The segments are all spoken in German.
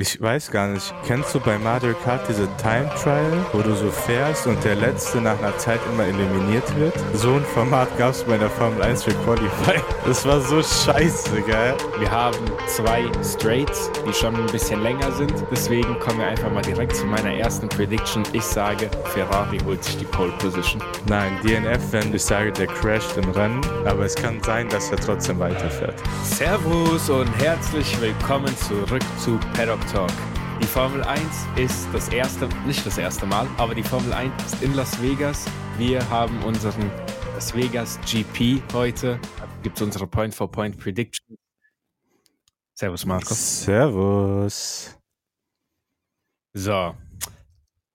Ich weiß gar nicht, kennst du bei Mario Kart diese Time Trial, wo du so fährst und der Letzte nach einer Zeit immer eliminiert wird? So ein Format gab es bei der Formel 1 für Qualify. Das war so scheiße, gell? Wir haben zwei Straights, die schon ein bisschen länger sind. Deswegen kommen wir einfach mal direkt zu meiner ersten Prediction. Ich sage, Ferrari holt sich die Pole Position. Nein, DNF, wenn ich sage, der crasht im Rennen, aber es kann sein, dass er trotzdem weiterfährt. Servus und herzlich willkommen zurück zu Paddock Talk. Die Formel 1 ist das erste, nicht das erste Mal, aber die Formel 1 ist in Las Vegas. Wir haben unseren Las Vegas GP heute. Gibt es unsere Point-for-Point Prediction. Servus, Markus. Servus. So,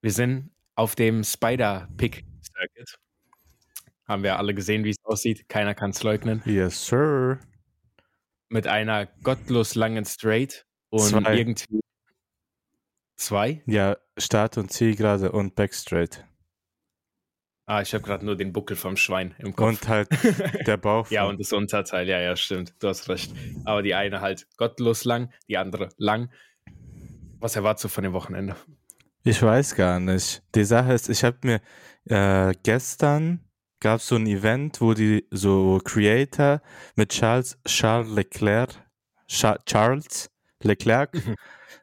wir sind auf dem Spider-Pick-Circuit. Haben wir alle gesehen, wie es aussieht. Keiner kann es leugnen. Yes, sir. Mit einer gottlos langen Straight und Zwei. irgendwie zwei. Ja, Start und Ziel gerade und Backstraight. Ah, ich habe gerade nur den Buckel vom Schwein im Kopf. Und halt der Bauch. ja, und das Unterteil, ja, ja, stimmt. Du hast recht. Aber die eine halt gottlos lang, die andere lang. Was erwartest du von dem Wochenende? Ich weiß gar nicht. Die Sache ist, ich habe mir äh, gestern gab es so ein Event, wo die so Creator mit Charles Charles Leclerc Cha Charles Leclerc, Mhm.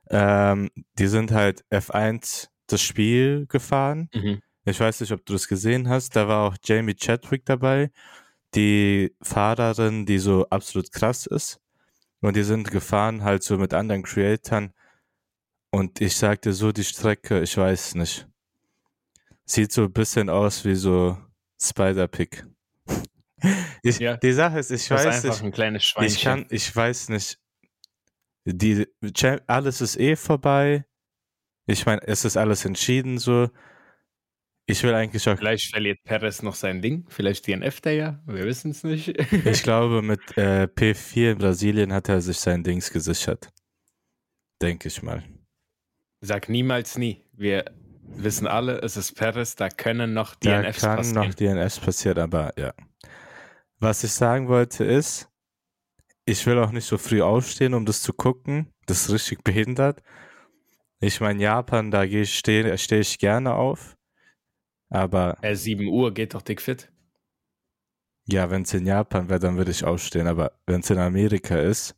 ähm, die sind halt F1 das Spiel gefahren. Mhm. Ich weiß nicht, ob du das gesehen hast. Da war auch Jamie Chadwick dabei, die Fahrerin, die so absolut krass ist. Und die sind gefahren halt so mit anderen Creatoren. Und ich sagte so, die Strecke, ich weiß nicht. Sieht so ein bisschen aus wie so Spider-Pick. Ich, Ja. Die Sache ist, ich weiß nicht, ein kleines Schweinchen. ich kann, ich weiß nicht. Die, alles ist eh vorbei. Ich meine, es ist alles entschieden so. Ich will eigentlich auch, Vielleicht verliert Perez noch sein Ding. Vielleicht DNF der ja. Wir wissen es nicht. ich glaube, mit äh, P4 in Brasilien hat er sich sein Dings gesichert. Denke ich mal. Sag niemals nie. Wir wissen alle, es ist Perez. Da können noch Da DNFs kann passieren. noch DNFs passieren, aber ja. Was ich sagen wollte ist, ich will auch nicht so früh aufstehen, um das zu gucken. Das ist richtig behindert. Ich meine, Japan, da gehe ich, stehe steh ich gerne auf. Aber Äh, 7 Uhr geht doch dick fit. ja, wenn es in Japan wäre, dann würde ich aufstehen. Aber wenn es in Amerika ist,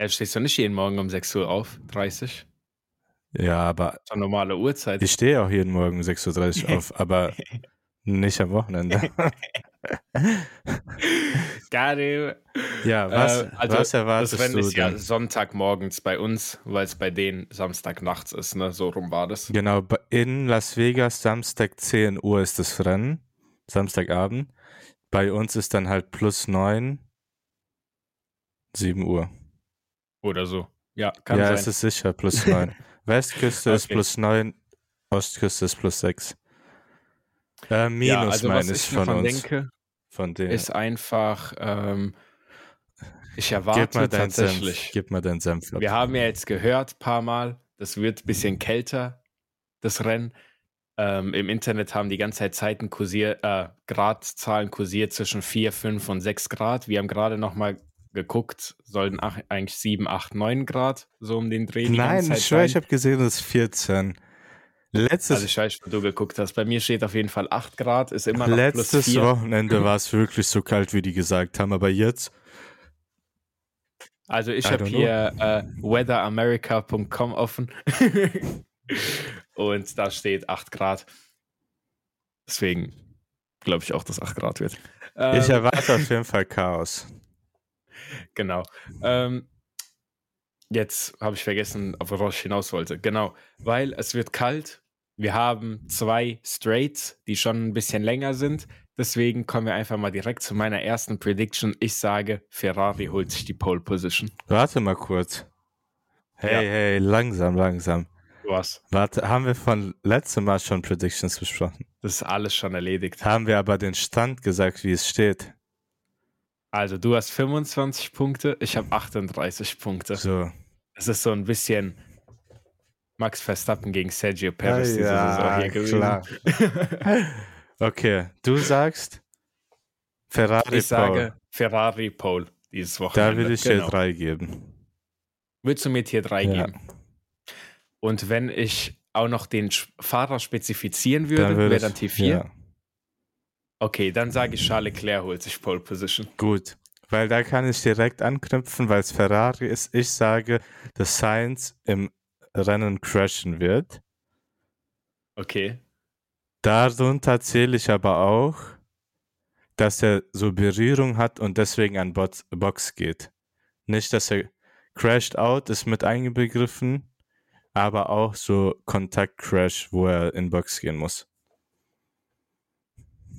Ja, stehst du nicht jeden Morgen um 6 Uhr auf? 30? ja, aber Das ist eine normale Uhrzeit. ich stehe auch jeden Morgen 6.30 Uhr auf, aber nicht am Wochenende. Got it. ja, was, Äh, also was erwartest Das Rennen du ist ja? Sonntagmorgens bei uns, weil es bei denen Samstagnachts ist, ne? So rum war das. Genau, in Las Vegas Samstag 10 Uhr ist das Rennen, Samstagabend. Bei uns ist dann halt plus 9, 7 Uhr. Oder so. Ja, kann ja, sein. es ist sicher plus 9. Westküste ist Okay. plus 9, Ostküste ist plus 6. Äh, minus ja, also was meine ich ich von uns. denke, von denen. ist einfach, ähm, ich Gib erwarte mal deinen Senf. tatsächlich, Gib mal deinen Senf. wir haben ja jetzt gehört, paar Mal, das wird ein bisschen kälter, das Rennen. Ähm, Im Internet haben die ganze Zeit Zeiten kursiert, äh, Gradzahlen kursiert zwischen 4, 5 und 6 Grad. Wir haben gerade noch mal geguckt, sollten eigentlich 7, 8, 9 Grad so um den Dreh Nein, ich schwöre, ich habe gesehen, es ist 14. Letztes, Also ich weiß, wo du geguckt hast. Bei mir steht auf jeden Fall 8 Grad, ist immer noch plus letztes 4. Wochenende war es wirklich so kalt, wie die gesagt haben, aber jetzt Also ich habe hier äh, weatheramerica.com offen und da steht 8 Grad. Deswegen glaube ich auch, dass 8 Grad wird. Ähm, Ich erwarte auf jeden Fall Chaos. genau. Ähm, jetzt habe ich vergessen, auf was ich hinaus wollte. Genau, weil es wird kalt. Wir haben zwei Straights, die schon ein bisschen länger sind. Deswegen kommen wir einfach mal direkt zu meiner ersten Prediction. Ich sage, Ferrari holt sich die Pole Position. Warte mal kurz. Hey, Ja. hey, langsam, langsam. Was? Warte, haben wir von letztem Mal schon Predictions besprochen? Das ist alles schon erledigt. Haben wir aber den Stand gesagt, wie es steht? Also du hast 25 Punkte, ich habe 38 Punkte. So. Es ist so ein bisschen Max Verstappen gegen Sergio Perez Ah, diese ja, Saison hier gewesen. Okay, du sagst Ferrari ich sage Paul. Ferrari Pole dieses Wochenende. Da will ich genau. dir drei geben. Willst du mir Tier 3 Ja. geben? Und wenn ich auch noch den Fahrer spezifizieren würde, wäre dann T4. Ja. Okay, dann sage ich, Charles Leclerc holt sich Pole Position. Gut, weil da kann ich direkt anknüpfen, weil es Ferrari ist. Ich sage, dass Sainz im Rennen crashen wird. Okay. Darunter zähle ich aber auch, dass er so Berührung hat und deswegen an Box geht. Nicht, dass er crashed out ist mit eingebegriffen, aber auch so Kontakt-Crash, wo er in Box gehen muss.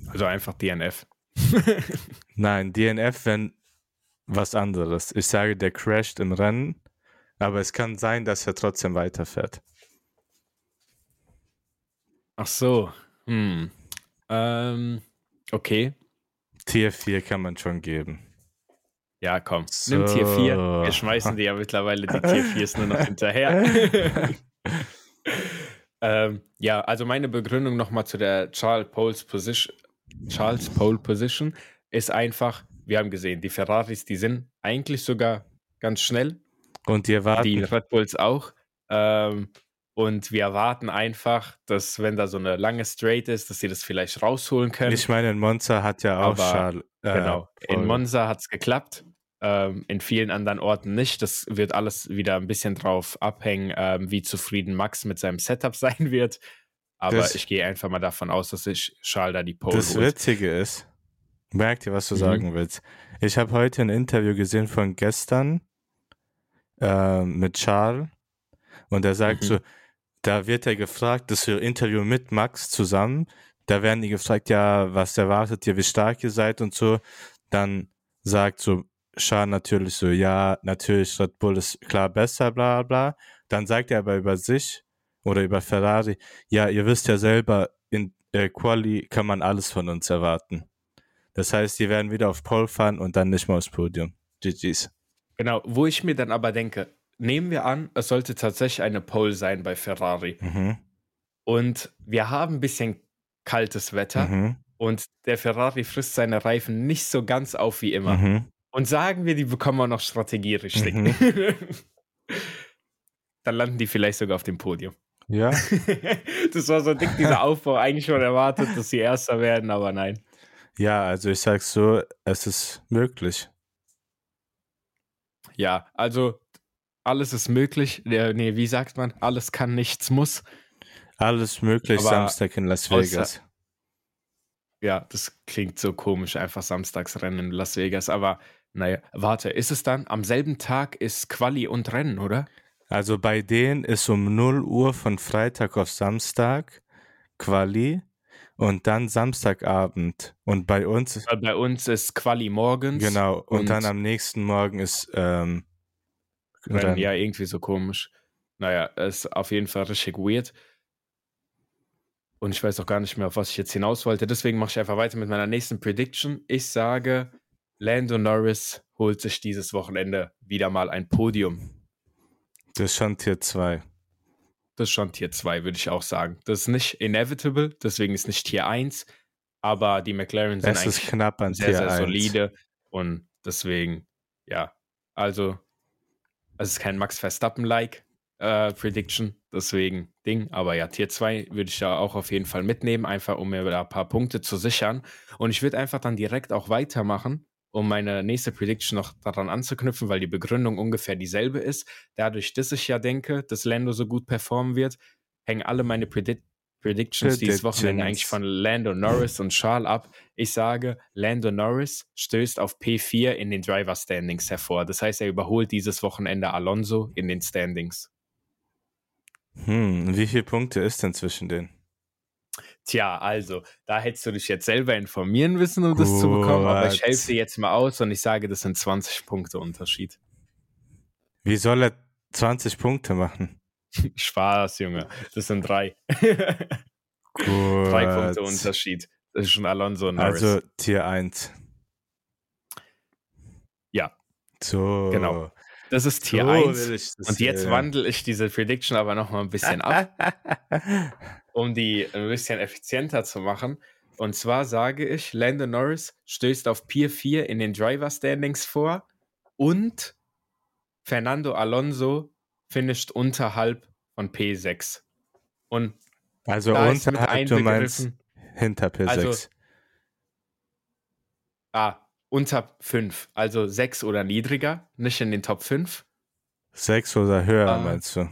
Also einfach DNF. Nein, DNF, wenn was anderes. Ich sage, der crasht im Rennen, aber es kann sein, dass er trotzdem weiterfährt. Ach so. Hm. Ähm, okay. Tier 4 kann man schon geben. Ja, komm. So. Nimm Tier 4. Wir schmeißen dir ja mittlerweile die Tier 4 nur noch hinterher. ähm, ja, also meine Begründung nochmal zu der Charles Poles Position, Charles Pole Position ist einfach, wir haben gesehen, die Ferraris, die sind eigentlich sogar ganz schnell. Und die erwarten. Die Red Bulls auch. Ähm, und wir erwarten einfach, dass, wenn da so eine lange Straight ist, dass sie das vielleicht rausholen können. Ich meine, in Monza hat ja auch Charles. Äh, genau. In Monza hat es geklappt. Ähm, in vielen anderen Orten nicht. Das wird alles wieder ein bisschen drauf abhängen, ähm, wie zufrieden Max mit seinem Setup sein wird. Aber das, ich gehe einfach mal davon aus, dass ich Charles da die Pole Das holt. Witzige ist, merkt ihr, was du mhm. sagen willst. Ich habe heute ein Interview gesehen von gestern äh, mit Charles und er sagt mhm. so, da wird er gefragt, das Interview mit Max zusammen, da werden die gefragt, ja, was erwartet ihr, wie stark ihr seid und so. Dann sagt so Schar natürlich so, ja, natürlich Red Bull ist klar besser, bla bla. Dann sagt er aber über sich oder über Ferrari, ja, ihr wisst ja selber, in äh, Quali kann man alles von uns erwarten. Das heißt, die werden wieder auf Pole fahren und dann nicht mal aufs Podium. GG's. Genau, wo ich mir dann aber denke, nehmen wir an, es sollte tatsächlich eine Pole sein bei Ferrari. Mhm. Und wir haben ein bisschen kaltes Wetter mhm. und der Ferrari frisst seine Reifen nicht so ganz auf wie immer. Mhm. Und sagen wir, die bekommen auch noch Strategie richtig. Mhm. Dann landen die vielleicht sogar auf dem Podium. Ja. das war so dick, dieser Aufbau. Eigentlich schon erwartet, dass sie Erster werden, aber nein. Ja, also ich sag's so, es ist möglich. Ja, also alles ist möglich. Nee, wie sagt man? Alles kann, nichts muss. Alles möglich aber Samstag in Las Vegas. ja, das klingt so komisch, einfach Samstagsrennen in Las Vegas, aber naja, warte, ist es dann am selben Tag ist Quali und Rennen, oder? Also bei denen ist um 0 Uhr von Freitag auf Samstag Quali und dann Samstagabend. Und bei uns. Bei uns ist Quali morgens. Genau. Und, und dann am nächsten Morgen ist ähm, Rennen. Ja, irgendwie so komisch. Naja, ist auf jeden Fall richtig weird. Und ich weiß auch gar nicht mehr, auf was ich jetzt hinaus wollte. Deswegen mache ich einfach weiter mit meiner nächsten Prediction. Ich sage, Lando Norris holt sich dieses Wochenende wieder mal ein Podium. Das ist schon Tier 2. Das ist schon Tier 2, würde ich auch sagen. Das ist nicht inevitable, deswegen ist nicht Tier 1, aber die McLaren sind es eigentlich knapp an sehr, Tier sehr 1. solide und deswegen, ja, also es ist kein Max Verstappen-like äh, Prediction, deswegen Ding, aber ja, Tier 2 würde ich ja auch auf jeden Fall mitnehmen, einfach um mir da ein paar Punkte zu sichern und ich würde einfach dann direkt auch weitermachen um meine nächste Prediction noch daran anzuknüpfen, weil die Begründung ungefähr dieselbe ist. Dadurch, dass ich ja denke, dass Lando so gut performen wird, hängen alle meine Predi Predictions dieses Wochenende eigentlich von Lando Norris und Charles ab. Ich sage, Lando Norris stößt auf P4 in den Driver Standings hervor. Das heißt, er überholt dieses Wochenende Alonso in den Standings. Hm, wie viele Punkte ist denn zwischen denen? Tja, also, da hättest du dich jetzt selber informieren müssen, um Gut. das zu bekommen, aber ich helfe dir jetzt mal aus und ich sage, das sind 20 Punkte Unterschied. Wie soll er 20 Punkte machen? Spaß, Junge. Das sind drei. drei Punkte Unterschied. Das ist schon Alonso und Norris. Also Tier 1. Ja. So. Genau. Das ist Tier so 1. Und jetzt wandle ich diese Prediction aber noch mal ein bisschen ab. um die ein bisschen effizienter zu machen. Und zwar sage ich, Lando Norris stößt auf Pier 4 in den Driver Standings vor und Fernando Alonso finisht unterhalb von P6. Und Also unterhalb, du meinst hinter P6. Also- ah, unter 5, also 6 oder niedriger, nicht in den Top 5. Sechs oder höher, Ah. meinst du?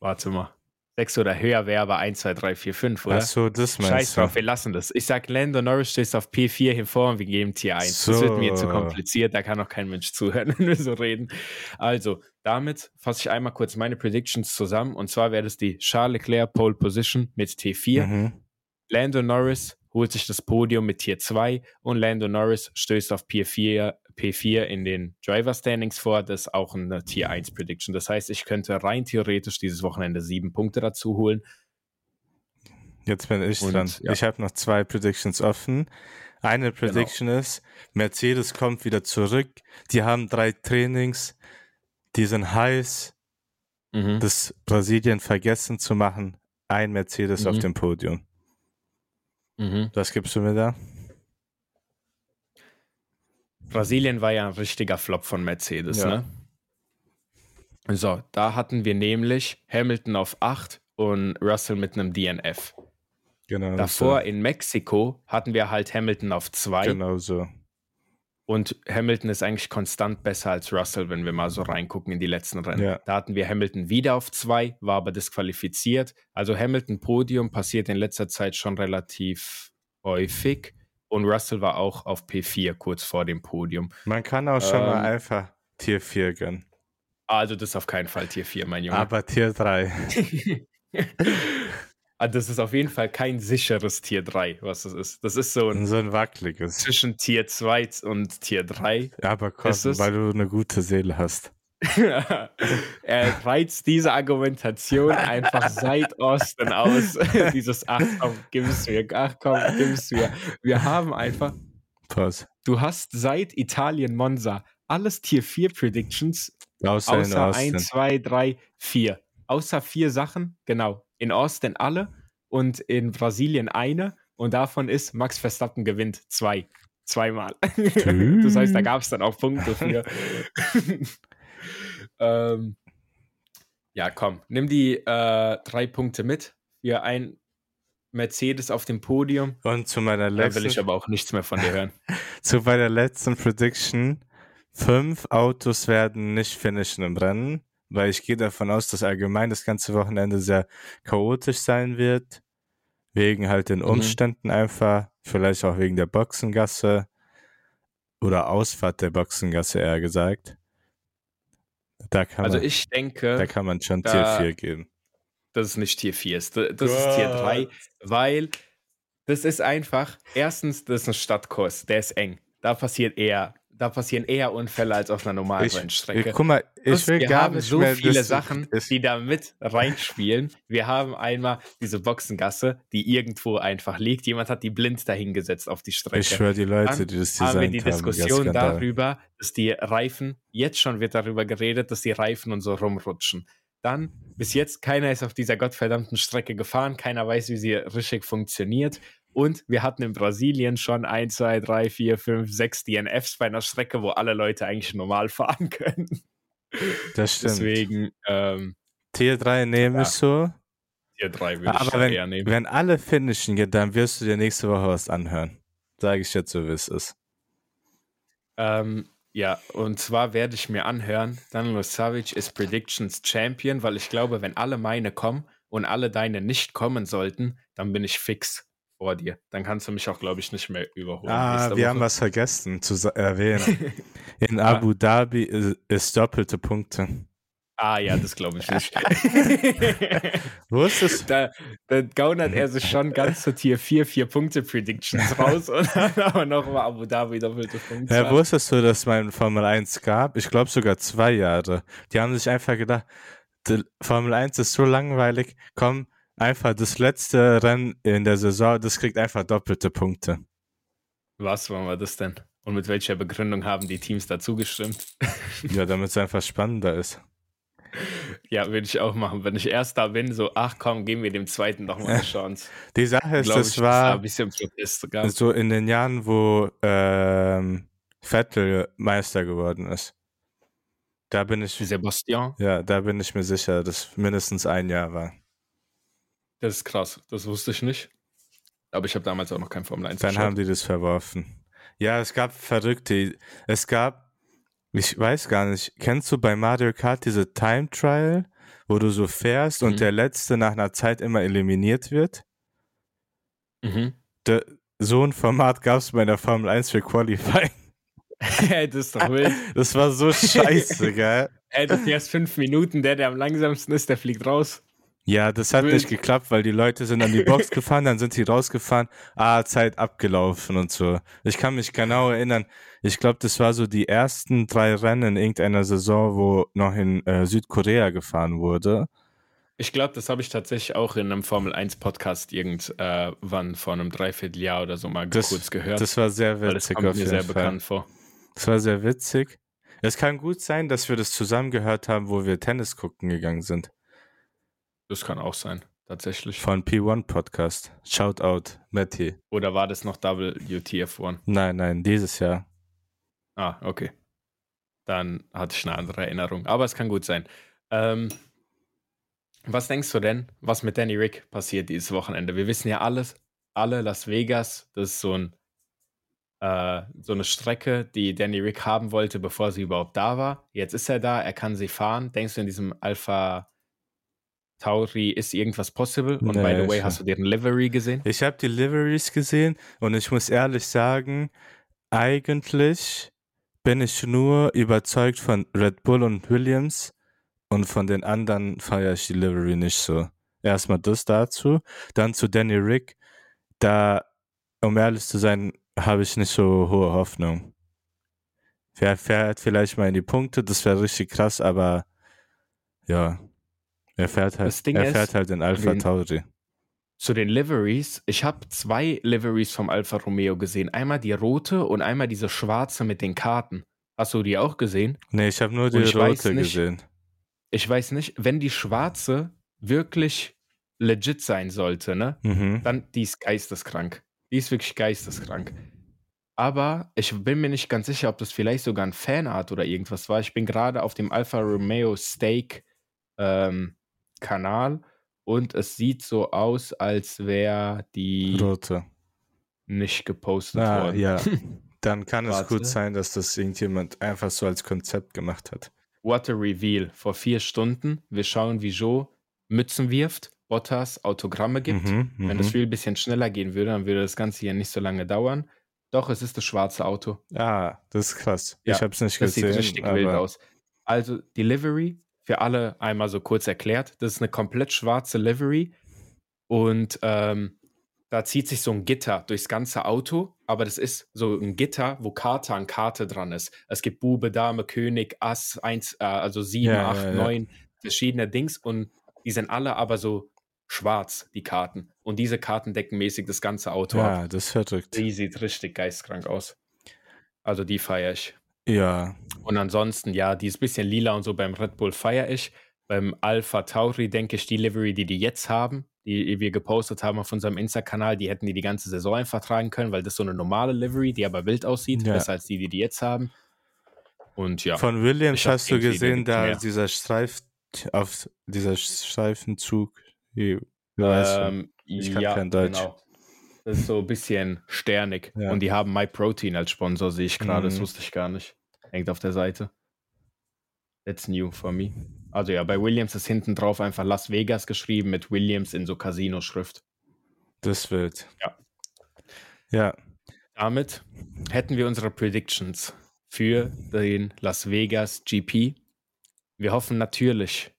Warte mal. 6 oder höher wäre aber 1, 2, 3, 4, 5, oder? Ach so, das Scheiß meinst drauf, du. wir lassen das. Ich sag, Lando Norris stößt auf P4 hervor und wir geben Tier 1. Das wird mir zu So. kompliziert, da kann auch kein Mensch zuhören, wenn wir so reden. Also, damit fasse ich einmal kurz meine Predictions zusammen. Und zwar wäre das die Charles Leclerc Pole Position mit T4. Mhm. Lando Norris holt sich das Podium mit Tier 2 und Lando Norris stößt auf P4, P4 in den Driver Standings vor. Das ist auch eine Tier 1 Prediction. Das heißt, ich könnte rein theoretisch dieses Wochenende sieben Punkte dazu holen. Jetzt bin ich Und, dran. ja. Ich habe noch zwei Predictions offen. Eine Genau. Prediction ist, Mercedes kommt wieder zurück. Die haben drei Trainings. Die sind heiß. Mhm. Das Brasilien vergessen zu machen. Ein Mercedes Mhm. auf dem Podium. Mhm. Was gibst du mir da? Brasilien war ja ein richtiger Flop von Mercedes, Ja. ne? So, da hatten wir nämlich Hamilton auf 8 und Russell mit einem DNF. Genau Davor in Mexiko hatten wir halt Hamilton auf 2 so. Genau so. und Hamilton ist eigentlich konstant besser als Russell, wenn wir mal so reingucken in die letzten Rennen. Ja. Da hatten wir Hamilton wieder auf 2, war aber disqualifiziert. Also Hamilton Podium passiert in letzter Zeit schon relativ häufig und Russell war auch auf P4 kurz vor dem Podium. Man kann auch schon mal Ähm, einfach Tier 4 gönnen. Also das ist auf keinen Fall Tier 4, mein Junge. Aber Tier 3. Ah, das ist auf jeden Fall kein sicheres Tier 3, was das ist. Das ist so ein So ein wackeliges. zwischen Tier 2 und Tier 3. Aber komm, weil du eine gute Seele hast. er reizt diese Argumentation einfach seit Osten aus. Dieses Ach komm, gib es mir, ach komm, gib es mir. Wir haben einfach, Pause. du hast seit Italien Monza alles Tier 4 Predictions Außer, Außer Austin. 1, 2, 3, 4. Außer vier Sachen, genau. In Austin alle und in Brasilien eine. Und davon ist Max Verstappen gewinnt zwei. Zweimal. das heißt, da gab es dann auch Punkte für. Ähm, ja, komm, nimm die äh, drei Punkte mit. Wir ein Mercedes auf dem Podium. Und zu meiner Da will ich letzten, aber auch nichts mehr von dir hören. zu meiner letzten Prediction. Fünf Autos werden nicht finishen im Rennen, weil ich gehe davon aus, dass allgemein das ganze Wochenende sehr chaotisch sein wird. Wegen halt den Mhm. Umständen einfach, vielleicht auch wegen der Boxengasse oder Ausfahrt der Boxengasse eher gesagt. Da kann, Also man, ich denke. da kann man schon da- Tier 4 geben. dass es nicht Tier 4 ist. Das ist Tier 3, weil das ist einfach, erstens, das ist ein Stadtkurs, der ist eng. Da passiert eher, da passieren eher Unfälle als auf einer normalen Ich, ich, Rennstrecke. guck mal, ich will wir gar haben nicht so mehr viele Sachen, das- die da mit reinspielen. Wir haben einmal diese Boxengasse, die irgendwo einfach liegt. Jemand hat die blind dahingesetzt auf die Strecke. Ich schwöre, die Leute, Dann die das haben wir designt die haben, Diskussion Skandal. darüber, dass die Reifen, jetzt schon wird darüber geredet, dass die Reifen und so rumrutschen. Dann, bis jetzt, keiner ist auf dieser gottverdammten Strecke gefahren, keiner weiß, wie sie richtig funktioniert. Und wir hatten in Brasilien schon 1, 2, 3, 4, 5, 6 DNFs bei einer Strecke, wo alle Leute eigentlich normal fahren können. Das stimmt. Deswegen, ähm, Tier 3 nehme Ja. ich so. Tier 3 würde ich Aber eher wenn, nehmen. wenn alle finishen, geht, dann wirst du dir nächste Woche was anhören. Sage ich jetzt so, wie es ist. Ähm, ja, und zwar werde ich mir anhören, Danilo Savic ist Predictions Champion, weil ich glaube, wenn alle meine kommen und alle deine nicht kommen sollten, dann bin ich fix vor dir. Dann kannst du mich auch, glaube ich, nicht mehr überholen. Ah, wir Woche. haben was vergessen zu erwähnen. In Abu Dhabi ist, ist doppelte Punkte. Ah ja, das glaube ich nicht. Wusstest da, da gaunert er sich schon ganz zu Tier 4, 4 Punkte Predictions raus und dann aber nochmal Abu Dhabi doppelte Punkte. Ja, wusstest du, dass es mal in Formel 1 gab? Ich glaube sogar zwei Jahre. Die haben sich einfach gedacht, Formel 1 ist so langweilig, komm, einfach das letzte Rennen in der Saison, das kriegt einfach doppelte Punkte. Was war wir das denn? Und mit welcher Begründung haben die Teams dazu gestimmt? Ja, damit es einfach spannender ist. Ja, würde ich auch machen. Wenn ich erst da bin, so, ach komm, geben wir dem zweiten doch mal eine Chance. Die Sache ist, das ich, da war ein bisschen Protest gab. so in den Jahren, wo ähm, Vettel Meister geworden ist. Da bin ich, Sebastian. ja, da bin ich mir sicher, dass mindestens ein Jahr war. Das ist krass. Das wusste ich nicht. Aber ich habe damals auch noch kein Formel 1 Dann geschaut. haben die das verworfen. Ja, es gab verrückte. Es gab, ich weiß gar nicht, kennst du bei Mario Kart diese Time Trial, wo du so fährst Mhm. und der Letzte nach einer Zeit immer eliminiert wird? Mhm. De, so ein Format gab es bei der Formel 1 für Qualifying. das ist doch wild. Das war so scheiße, gell? Ey, du fährst fünf Minuten, der, der am langsamsten ist, der fliegt raus. Ja, das hat nicht geklappt, weil die Leute sind an die Box gefahren, dann sind die rausgefahren, ah, Zeit abgelaufen und so. Ich kann mich genau erinnern, ich glaube, das war so die ersten drei Rennen in irgendeiner Saison, wo noch in äh, Südkorea gefahren wurde. Ich glaube, das habe ich tatsächlich auch in einem Formel 1 Podcast irgendwann vor einem Dreivierteljahr oder so mal Das, kurz gehört. das war sehr weil das witzig kommt mir sehr Fall. bekannt vor. Das war sehr witzig. Es kann gut sein, dass wir das zusammen gehört haben, wo wir Tennis gucken gegangen sind. Das kann auch sein, tatsächlich. Von P1 Podcast. Shoutout, Matti. Oder war das noch WTF1? Nein, nein, dieses Jahr. Ah, okay. Dann hatte ich eine andere Erinnerung. Aber es kann gut sein. Ähm, was denkst du denn, was mit Danny Rick passiert dieses Wochenende? Wir wissen ja alles, alle Las Vegas, das ist so, ein, äh, so eine Strecke, die Danny Rick haben wollte, bevor sie überhaupt da war. Jetzt ist er da, er kann sie fahren. Denkst du in diesem Alpha Tauri ist irgendwas possible? Und by Nee, the way, hast du deren Livery gesehen? Ich habe die Liveries gesehen und ich muss ehrlich sagen, eigentlich bin ich nur überzeugt von Red Bull und Williams und von den anderen feiere ich die Livery nicht so. Erstmal das dazu, dann zu Danny Rick. Da, um ehrlich zu sein, habe ich nicht so hohe Hoffnung. Er fährt vielleicht mal in die Punkte, das wäre richtig krass, aber ja, er fährt halt, Das Ding er ist, fährt halt in Alpha Tauri. Zu den Liveries. Ich habe zwei Liveries vom Alfa Romeo gesehen. Einmal die rote und einmal diese schwarze mit den Karten. Hast du die auch gesehen? Nee, ich habe nur die rote nicht- gesehen. Ich weiß nicht, wenn die schwarze wirklich legit sein sollte, ne? Mhm. Dann die ist geisteskrank. Die ist wirklich geisteskrank. Aber ich bin mir nicht ganz sicher, ob das vielleicht sogar ein Fanart oder irgendwas war. Ich bin gerade auf dem Alfa Romeo Steak ähm, Kanal und es sieht so aus, als wäre die Rote. nicht gepostet Ah, worden. ja. Dann kann es gut sein, dass das irgendjemand einfach so als Konzept gemacht hat. What a Reveal. Vor vier Stunden. Wir schauen, wie Joe Mützen wirft, Bottas Autogramme gibt. Mhm, Wenn mhm. das Spiel ein bisschen schneller gehen würde, dann würde das Ganze hier nicht so lange dauern. Doch, es ist das schwarze Auto. Ah, das ist krass. Ja, ich habe es nicht Das gesehen. sieht richtig wild aus. Also, die Livery, für alle einmal so kurz erklärt, das ist eine komplett schwarze Livery. Und ähm, da zieht sich so ein Gitter durchs ganze Auto, aber das ist so ein Gitter, wo Karte an Karte dran ist. Es gibt Bube, Dame, König, Ass, eins, äh, also sieben, Ja, acht, ja, ja. neun verschiedene Dings und die sind alle aber so schwarz, die Karten. Und diese Karten decken mäßig das ganze Auto ab. Ja, das verrückt. Die sieht richtig geistkrank aus. Also die feiere ich. Ja, Und ansonsten, ja, die ist ein bisschen lila und so beim Red Bull feiere ich. Beim Alpha Tauri denke ich, die Livery, die die jetzt haben, die wir gepostet haben auf unserem Insta-Kanal, die hätten die die ganze Saison einfach tragen können, weil das so eine normale Livery, die aber wild aussieht, Ja. besser als die, die die jetzt haben. Und ja, von Williams Ich hast du gesehen, da mehr. dieser Streif auf dieser Streifenzug. Er? ähm, Ich kann ja, kein Deutsch. genau. Das ist so ein bisschen sternig. Ja. Und die haben MyProtein als Sponsor, sehe ich gerade. Das Mhm. wusste ich gar nicht. Hängt auf der Seite. That's new for me. Also ja, bei Williams ist hinten drauf einfach Las Vegas geschrieben mit Williams in so Casino-Schrift. Das wird. Ja. Ja, Damit hätten wir unsere Predictions für den Las Vegas GP. Wir hoffen natürlich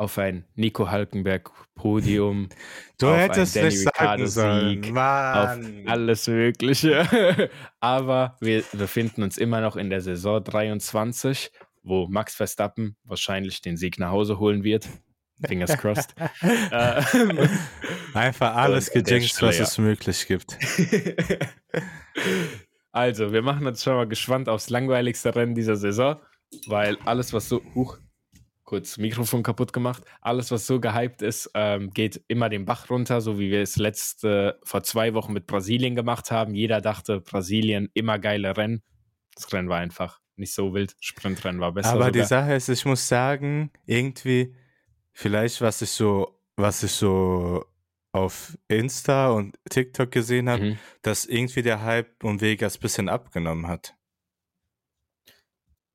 auf ein Nico Halkenberg-Podium, du Auf hättest einen Danny sagen sollen. Ricciardo-Sieg, auf Mann. alles Mögliche. Aber wir befinden uns immer noch in der Saison 23, wo Max Verstappen wahrscheinlich den Sieg nach Hause holen wird. Fingers crossed. Äh, Einfach alles gejinxt, was es möglich gibt. also, wir machen uns schon mal gespannt aufs langweiligste Rennen dieser Saison, weil alles, was so, huch, kurz Mikrofon kaputt gemacht, alles, was so gehypt ist, ähm, geht immer den Bach runter, so wie wir es letzte, vor zwei Wochen mit Brasilien gemacht haben. Jeder dachte, Brasilien, immer geile Rennen. Das Rennen war einfach nicht so wild. Sprintrennen war besser. Aber sogar. die Sache ist, ich muss sagen, irgendwie, vielleicht was ich so, was ich so auf Insta und TikTok gesehen habe, Mhm. dass irgendwie der Hype um Vegas ein bisschen abgenommen hat.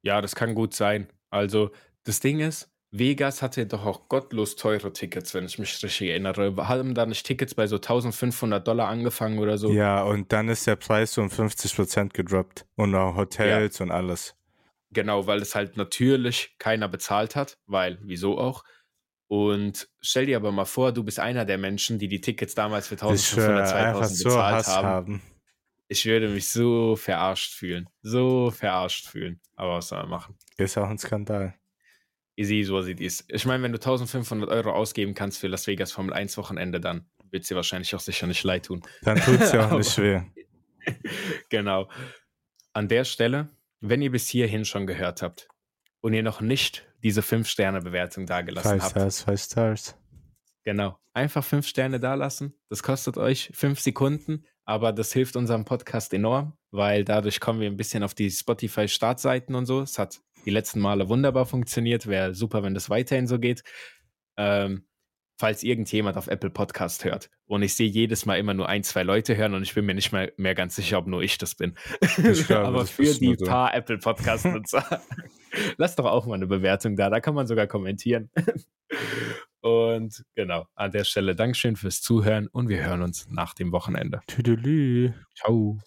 Ja, das kann gut sein. Also, das Ding ist, Vegas hatte doch auch gottlos teure Tickets, wenn ich mich richtig erinnere. Haben da nicht Tickets bei so 1500 Dollar angefangen oder so? Ja, und dann ist der Preis um 50% gedroppt. Und auch Hotels und alles. Genau, weil es halt natürlich keiner bezahlt hat, weil, wieso auch? Und stell dir aber mal vor, du bist einer der Menschen, die die Tickets damals für Ich 1500, schwöre, einfach 2000 so bezahlt haben. haben. Ich würde mich so verarscht fühlen. So verarscht fühlen. Aber was soll man machen? Ist auch ein Skandal. Easy, so sieht es. Ich meine, wenn du 1500 Euro ausgeben kannst für Las Vegas Formel 1 Wochenende, dann wird es dir wahrscheinlich auch sicher nicht leid tun. Dann tut es ja auch nicht weh. genau. An der Stelle, wenn ihr bis hierhin schon gehört habt und ihr noch nicht diese 5-Sterne-Bewertung dagelassen Five habt, Stars, Five Stars. genau, einfach 5 Sterne dalassen. Das kostet euch 5 Sekunden, aber das hilft unserem Podcast enorm, weil dadurch kommen wir ein bisschen auf die Spotify-Startseiten und so. Es hat die letzten Male wunderbar funktioniert. Wäre super, wenn das weiterhin so geht. Ähm, falls irgendjemand auf Apple Podcast hört und ich sehe jedes Mal immer nur ein, zwei Leute hören und ich bin mir nicht mehr, mehr ganz sicher, ob nur ich das bin. Ich glaube, Aber für die du. paar Apple Podcast-Nutzer, lasst doch auch mal eine Bewertung da. Da kann man sogar kommentieren. Und genau, an der Stelle Dankeschön fürs Zuhören und wir hören uns nach dem Wochenende. Tüdelü. Ciao.